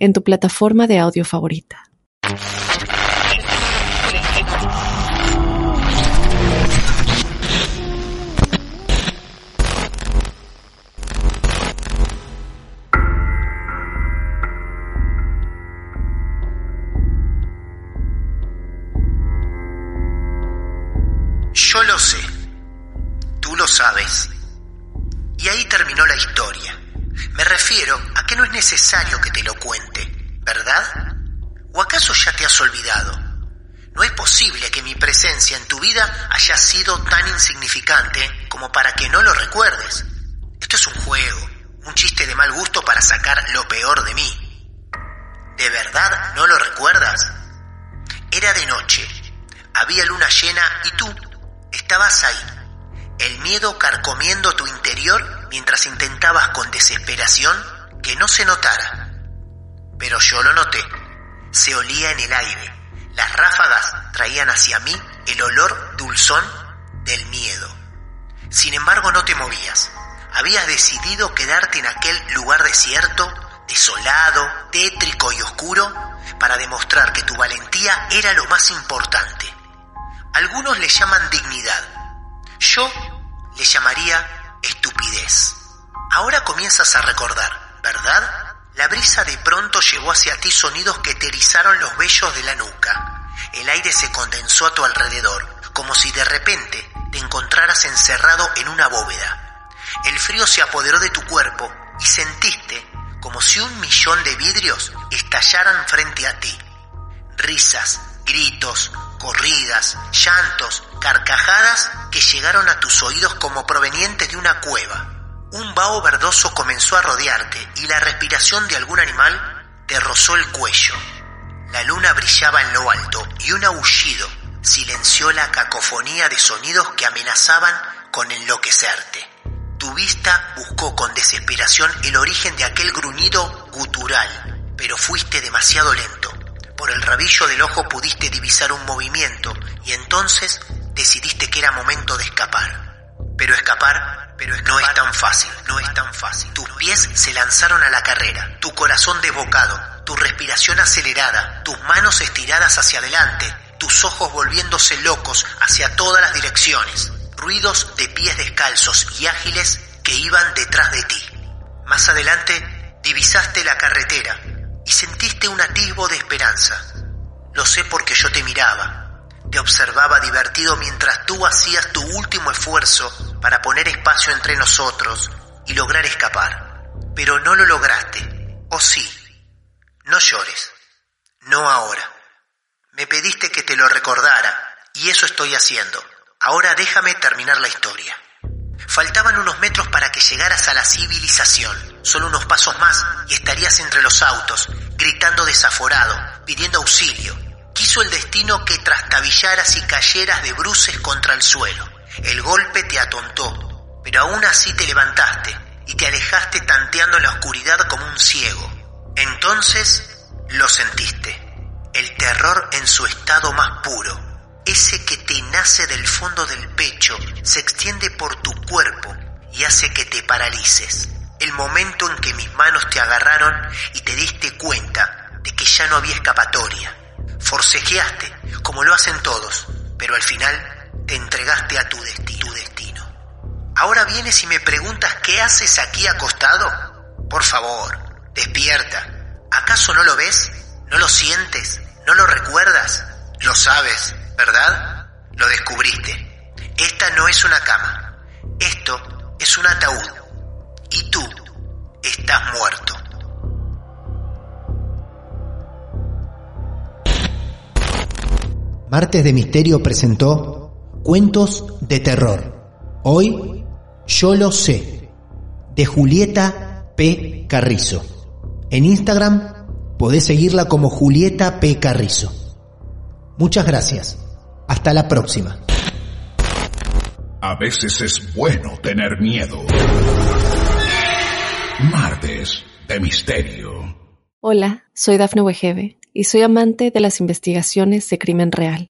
en tu plataforma de audio favorita. Yo lo sé, tú lo sabes. Y ahí terminó la historia. Me refiero no es necesario que te lo cuente, ¿verdad? ¿O acaso ya te has olvidado? No es posible que mi presencia en tu vida haya sido tan insignificante como para que no lo recuerdes. Esto es un juego, un chiste de mal gusto para sacar lo peor de mí. ¿De verdad no lo recuerdas? Era de noche, había luna llena y tú estabas ahí el miedo carcomiendo tu interior mientras intentabas con desesperación que no se notara. Pero yo lo noté. Se olía en el aire. Las ráfagas traían hacia mí el olor dulzón del miedo. Sin embargo, no te movías. Habías decidido quedarte en aquel lugar desierto, desolado, tétrico y oscuro, para demostrar que tu valentía era lo más importante. Algunos le llaman dignidad. Yo le llamaría estupidez. Ahora comienzas a recordar, ¿verdad? La brisa de pronto llevó hacia ti sonidos que te erizaron los vellos de la nuca. El aire se condensó a tu alrededor, como si de repente te encontraras encerrado en una bóveda. El frío se apoderó de tu cuerpo y sentiste como si un millón de vidrios estallaran frente a ti. Risas, gritos, corridas, llantos, carcajadas que llegaron a tus oídos como provenientes de una cueva. Un vaho verdoso comenzó a rodearte y la respiración de algún animal te rozó el cuello. La luna brillaba en lo alto y un aullido silenció la cacofonía de sonidos que amenazaban con enloquecerte. Tu vista buscó con desesperación el origen de aquel gruñido gutural, pero fuiste demasiado lento. Por el rabillo del ojo pudiste divisar un movimiento y entonces decidiste que era momento de escapar. Pero escapar, pero no es tan fácil, no es tan fácil. Tus pies se lanzaron a la carrera, tu corazón desbocado, tu respiración acelerada, tus manos estiradas hacia adelante, tus ojos volviéndose locos hacia todas las direcciones, ruidos de pies descalzos y ágiles que iban detrás de ti. Más adelante divisaste la carretera, y sentiste un atisbo de esperanza. Lo sé porque yo te miraba, te observaba divertido mientras tú hacías tu último esfuerzo para poner espacio entre nosotros y lograr escapar. Pero no lo lograste. ¿O sí? No llores. No ahora. Me pediste que te lo recordara y eso estoy haciendo. Ahora déjame terminar la historia. Faltaban unos metros para que llegaras a la civilización. Solo unos pasos más y estarías entre los autos, gritando desaforado, pidiendo auxilio. Quiso el destino que trastabillaras y cayeras de bruces contra el suelo. El golpe te atontó, pero aún así te levantaste y te alejaste tanteando en la oscuridad como un ciego. Entonces lo sentiste. El terror en su estado más puro ese que te nace del fondo del pecho, se extiende por tu cuerpo y hace que te paralices. El momento en que mis manos te agarraron y te diste cuenta de que ya no había escapatoria. Forcejeaste, como lo hacen todos, pero al final te entregaste a tu, destino. Ahora vienes y me preguntas qué haces aquí acostado. Por favor, despierta. ¿Acaso no lo ves? ¿No lo sientes? ¿No lo recuerdas? Lo sabes, ¿verdad? Lo descubriste. Esta no es una cama. Esto es un ataúd. Y tú estás muerto. Martes de Misterio presentó Cuentos de Terror. Hoy, Yo lo sé, de Julieta P. Carrizo. En Instagram, podés seguirla como Julieta P. Carrizo. Muchas gracias. Hasta la próxima. A veces es bueno tener miedo. Martes de Misterio. Hola, soy Dafne Wegebe y soy amante de las investigaciones de crimen real.